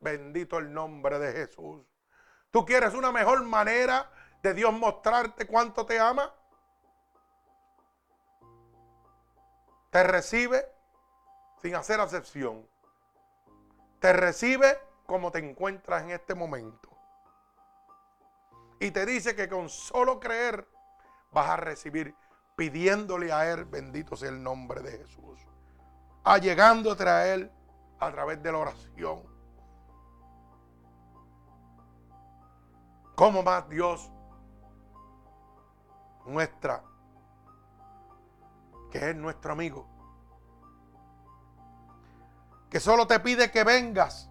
Bendito el nombre de Jesús. ¿Tú quieres una mejor manera de Dios mostrarte cuánto te ama? Te recibe sin hacer acepción. Te recibe como te encuentras en este momento. Y te dice que con solo creer vas a recibir pidiéndole a Él, bendito sea el nombre de Jesús. Allegándote a Él a través de la oración. ¿Cómo más Dios muestra que es nuestro amigo, que solo te pide que vengas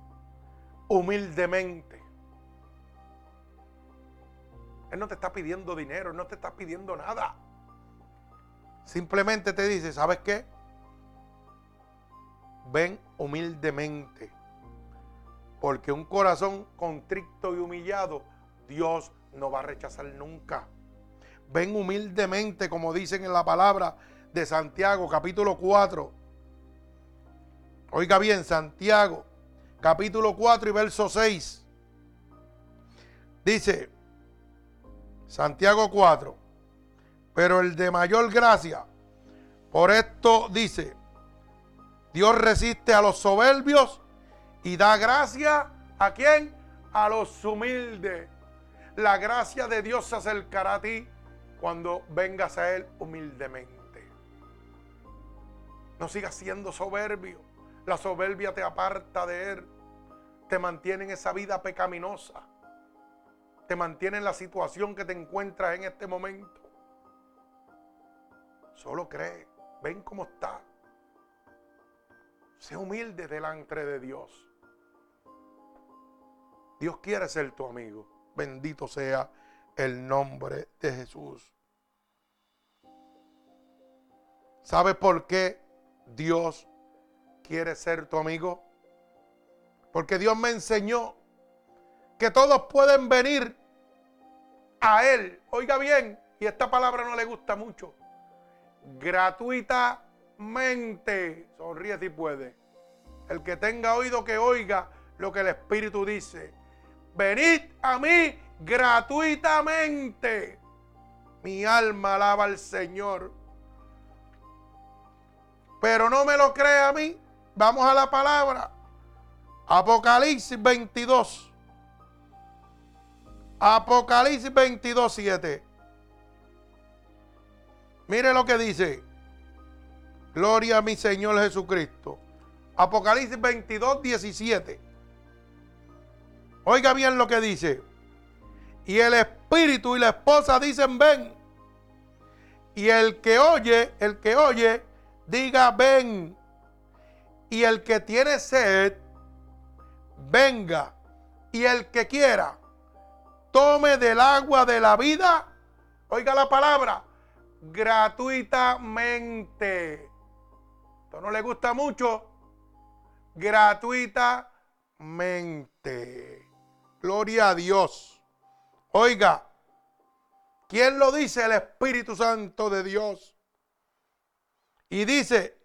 humildemente. Él no te está pidiendo dinero, no te está pidiendo nada. Simplemente te dice, ¿sabes qué? Ven humildemente. Porque un corazón contrito y humillado, Dios no va a rechazar nunca. Ven humildemente, como dicen en la palabra, de Santiago, capítulo 4. Oiga bien, Santiago, capítulo 4 y verso 6. Dice, Santiago 4, pero el de mayor gracia, por esto dice, Dios resiste a los soberbios y da gracia a quién? A los humildes. La gracia de Dios se acercará a ti cuando vengas a Él humildemente. No sigas siendo soberbio. La soberbia te aparta de Él. Te mantiene en esa vida pecaminosa. Te mantiene en la situación que te encuentras en este momento. Solo cree. Ven cómo está. Sé humilde delante de Dios. Dios quiere ser tu amigo. Bendito sea el nombre de Jesús. ¿Sabes por qué Dios quiere ser tu amigo. Porque Dios me enseñó que todos pueden venir a Él. Oiga bien, y esta palabra no le gusta mucho. Gratuitamente. Sonríe si puede. El que tenga oído que oiga lo que el Espíritu dice. Venid a mí gratuitamente. Mi alma alaba al Señor. Pero no me lo cree a mí. Vamos a la palabra. Apocalipsis 22. Apocalipsis 22, 7. Mire lo que dice. Gloria a mi Señor Jesucristo. Apocalipsis 22, 17. Oiga bien lo que dice. Y el espíritu y la esposa dicen ven. Y el que oye, el que oye, diga ven. Y el que tiene sed, venga. Y el que quiera, tome del agua de la vida. Oiga la palabra, gratuitamente. Esto no le gusta mucho. Gratuitamente. Gloria a Dios. Oiga, ¿quién lo dice? El Espíritu Santo de Dios. Y dice,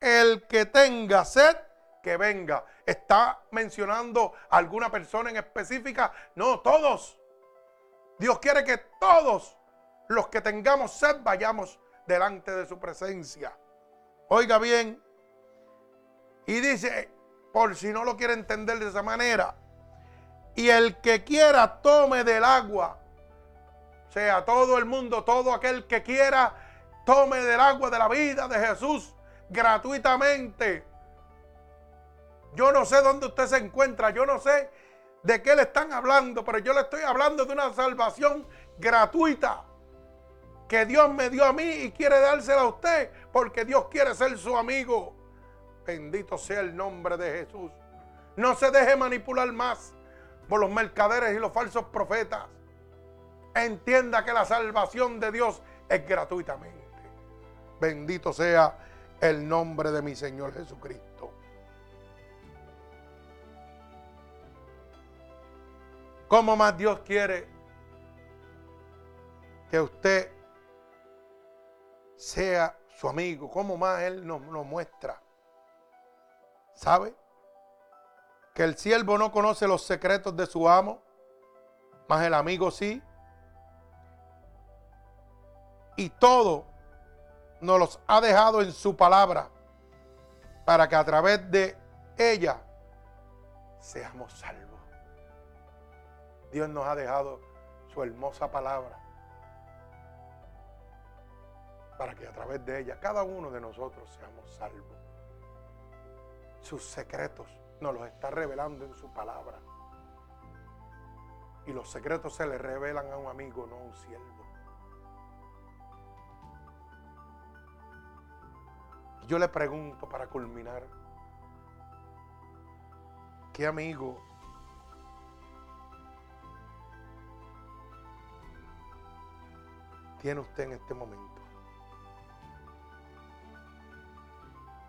el que tenga sed, que venga. ¿Está mencionando alguna persona en específica? No, todos. Dios quiere que todos los que tengamos sed vayamos delante de su presencia. Oiga bien. Y dice, por si no lo quiere entender de esa manera, y el que quiera tome del agua. Sea, todo el mundo, todo aquel que quiera, tome del agua de la vida de Jesús gratuitamente. Yo no sé dónde usted se encuentra, yo no sé de qué le están hablando, pero yo le estoy hablando de una salvación gratuita que Dios me dio a mí y quiere dársela a usted porque Dios quiere ser su amigo. Bendito sea el nombre de Jesús. No se deje manipular más por los mercaderes y los falsos profetas. Entienda que la salvación de Dios es gratuitamente. Bendito sea el nombre de mi Señor Jesucristo. ¿Cómo más Dios quiere que usted sea su amigo? ¿Cómo más Él nos, muestra? ¿Sabe? que el siervo no conoce los secretos de su amo, mas el amigo sí. Y todo nos los ha dejado en su palabra para que a través de ella seamos salvos. Dios nos ha dejado su hermosa palabra para que a través de ella cada uno de nosotros seamos salvos. Sus secretos nos los está revelando en su palabra. Y los secretos se le revelan a un amigo, no a un siervo. Yo le pregunto para culminar, ¿qué amigo tiene usted en este momento?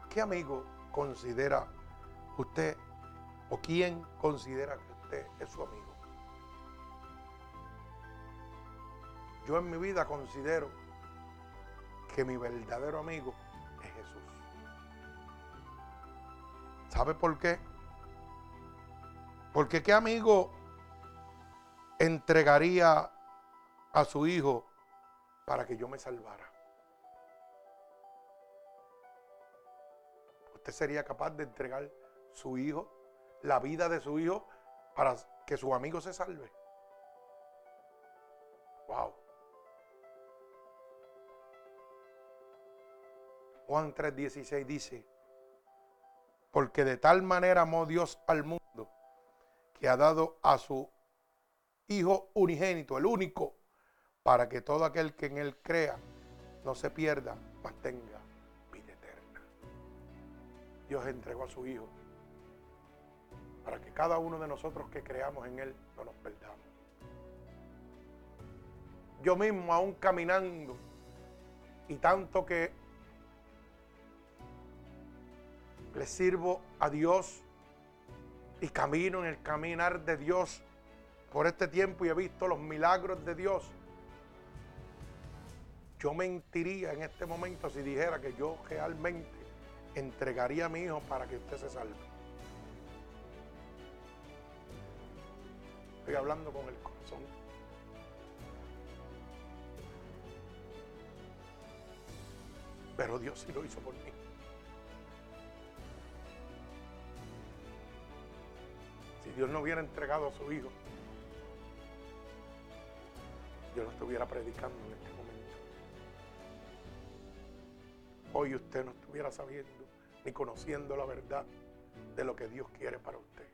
¿Qué amigo considera usted o quién considera que usted es su amigo. Yo en mi vida considero que mi verdadero amigo ¿Sabe por qué? Porque qué amigo entregaría a su hijo para que yo me salvara. ¿Usted sería capaz de entregar su hijo, la vida de su hijo, para que su amigo se salve. Wow. Juan 3:16 dice, porque de tal manera amó Dios al mundo que ha dado a su Hijo unigénito, el único, para que todo aquel que en Él crea no se pierda, mas tenga vida eterna. Dios entregó a su Hijo para que cada uno de nosotros que creamos en Él no nos perdamos. Yo mismo aún caminando y tanto que le sirvo a Dios y camino en el caminar de Dios por este tiempo y he visto los milagros de Dios. Yo mentiría en este momento si dijera que yo realmente entregaría a mi hijo para que usted se salve. Estoy hablando con el corazón. Pero Dios sí lo hizo por mí. Dios no hubiera entregado a su Hijo, yo no estuviera predicando en este momento. Hoy usted no estuviera sabiendo ni conociendo la verdad de lo que Dios quiere para usted.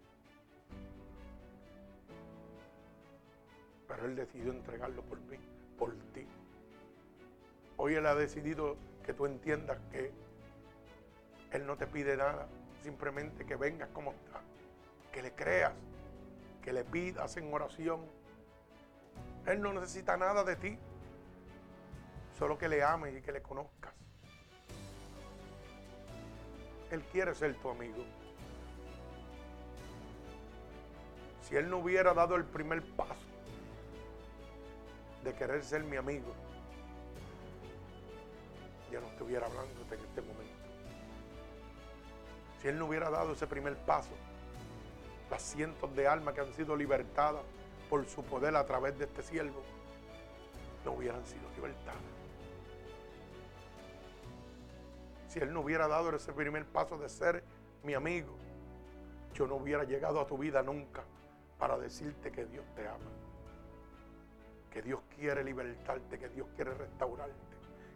Pero Él decidió entregarlo por mí, por ti. Hoy Él ha decidido que tú entiendas que Él no te pide nada, simplemente que vengas como está, que le creas, que le pidas en oración. Él no necesita nada de ti, solo que le ames y que le conozcas. Él quiere ser tu amigo. Si Él no hubiera dado el primer paso de querer ser mi amigo, ya no estuviera hablando en este momento. Si Él no hubiera dado ese primer paso, las cientos de almas que han sido libertadas por su poder a través de este siervo, no hubieran sido libertadas. Si Él no hubiera dado ese primer paso de ser mi amigo, yo no hubiera llegado a tu vida nunca para decirte que Dios te ama, que Dios quiere libertarte, que Dios quiere restaurarte,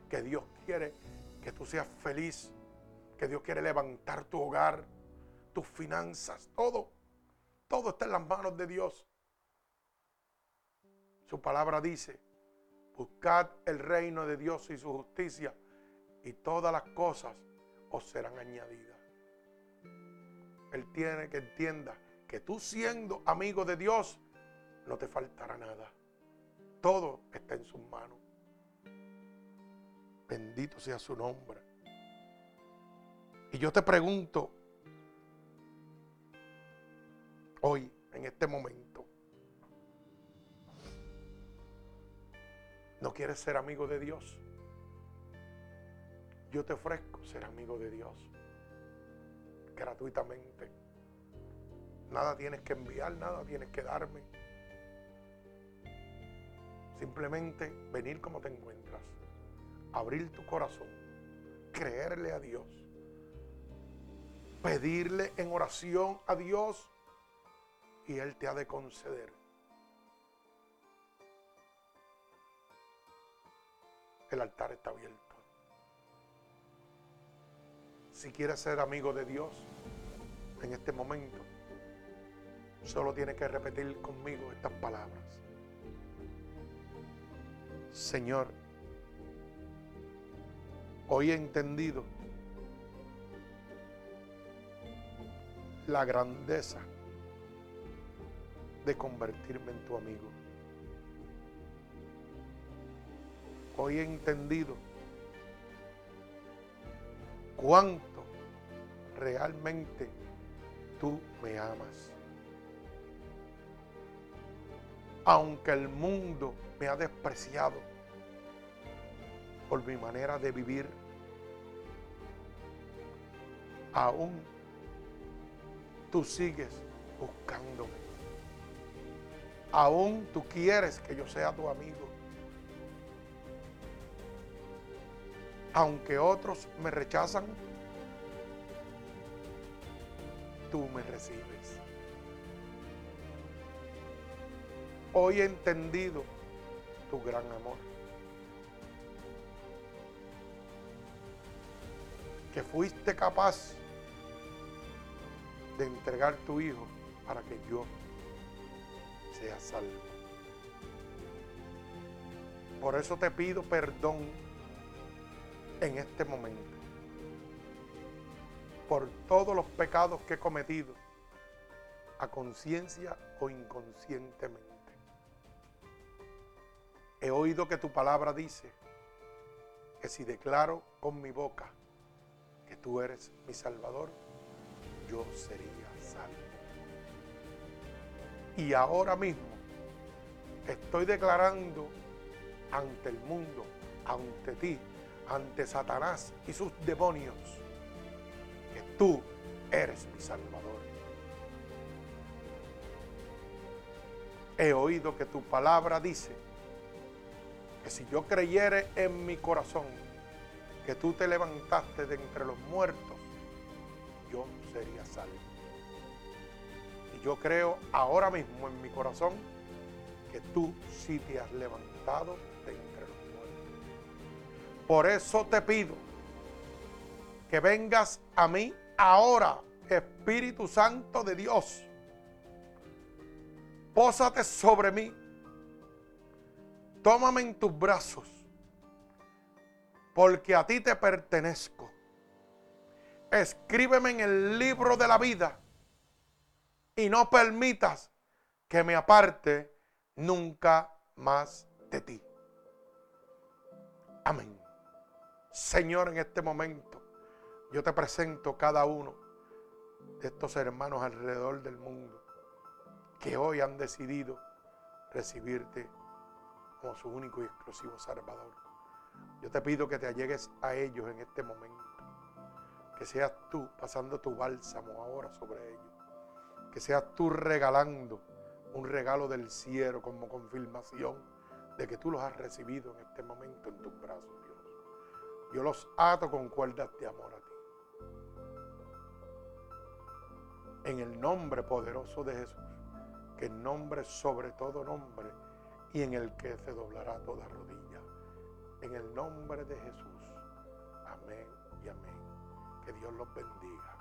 que Dios quiere que tú seas feliz, que Dios quiere levantar tu hogar, tus finanzas, todo, todo está en las manos de Dios. Su palabra dice, buscad el reino de Dios y su justicia y todas las cosas os serán añadidas. Él tiene que entienda que tú siendo amigo de Dios, no te faltará nada. Todo está en sus manos. Bendito sea su nombre. Y yo te pregunto, hoy, en este momento, ¿no quieres ser amigo de Dios? Yo te ofrezco ser amigo de Dios gratuitamente. Nada tienes que enviar, nada tienes que darme. Simplemente venir como te encuentras. Abrir tu corazón. Creerle a Dios. Pedirle en oración a Dios. Y Él te ha de conceder. El altar está abierto. Si quieres ser amigo de Dios en este momento, Solo tiene que repetir conmigo estas palabras. Señor, hoy he entendido la grandeza de convertirme en tu amigo. Hoy he entendido cuánto realmente tú me amas. aunque el mundo me ha despreciado por mi manera de vivir, aún tú sigues buscándome. Aún tú quieres que yo sea tu amigo. Aunque otros me rechazan, tú me recibes. Hoy he entendido tu gran amor. Que fuiste capaz de entregar tu Hijo para que yo sea salvo. Por eso te pido perdón en este momento. Por todos los pecados que he cometido, a conciencia o inconscientemente. He oído que tu palabra dice que si declaro con mi boca que tú eres mi Salvador, yo sería salvo. Y ahora mismo estoy declarando ante el mundo, ante ti, ante Satanás y sus demonios, que tú eres mi Salvador. He oído que tu palabra dice si yo creyere en mi corazón que tú te levantaste de entre los muertos, yo sería salvo. Yo creo ahora mismo en mi corazón que tú sí te has levantado de entre los muertos. Por eso te pido que vengas a mí ahora, Espíritu Santo de Dios. Pósate sobre mí tómame en tus brazos, porque a ti te pertenezco. Escríbeme en el libro de la vida y no permitas que me aparte nunca más de ti. Amén. Señor, en este momento yo te presento cada uno de estos hermanos alrededor del mundo que hoy han decidido recibirte como su único y exclusivo Salvador. Yo te pido que te allegues a ellos en este momento. Que seas tú pasando tu bálsamo ahora sobre ellos. Que seas tú regalando un regalo del cielo como confirmación de que tú los has recibido en este momento en tus brazos, Dios. Yo los ato con cuerdas de amor a ti. En el nombre poderoso de Jesús, que el nombre sobre todo nombre y en el que se doblará toda rodilla. En el nombre de Jesús. Amén y amén. Que Dios los bendiga.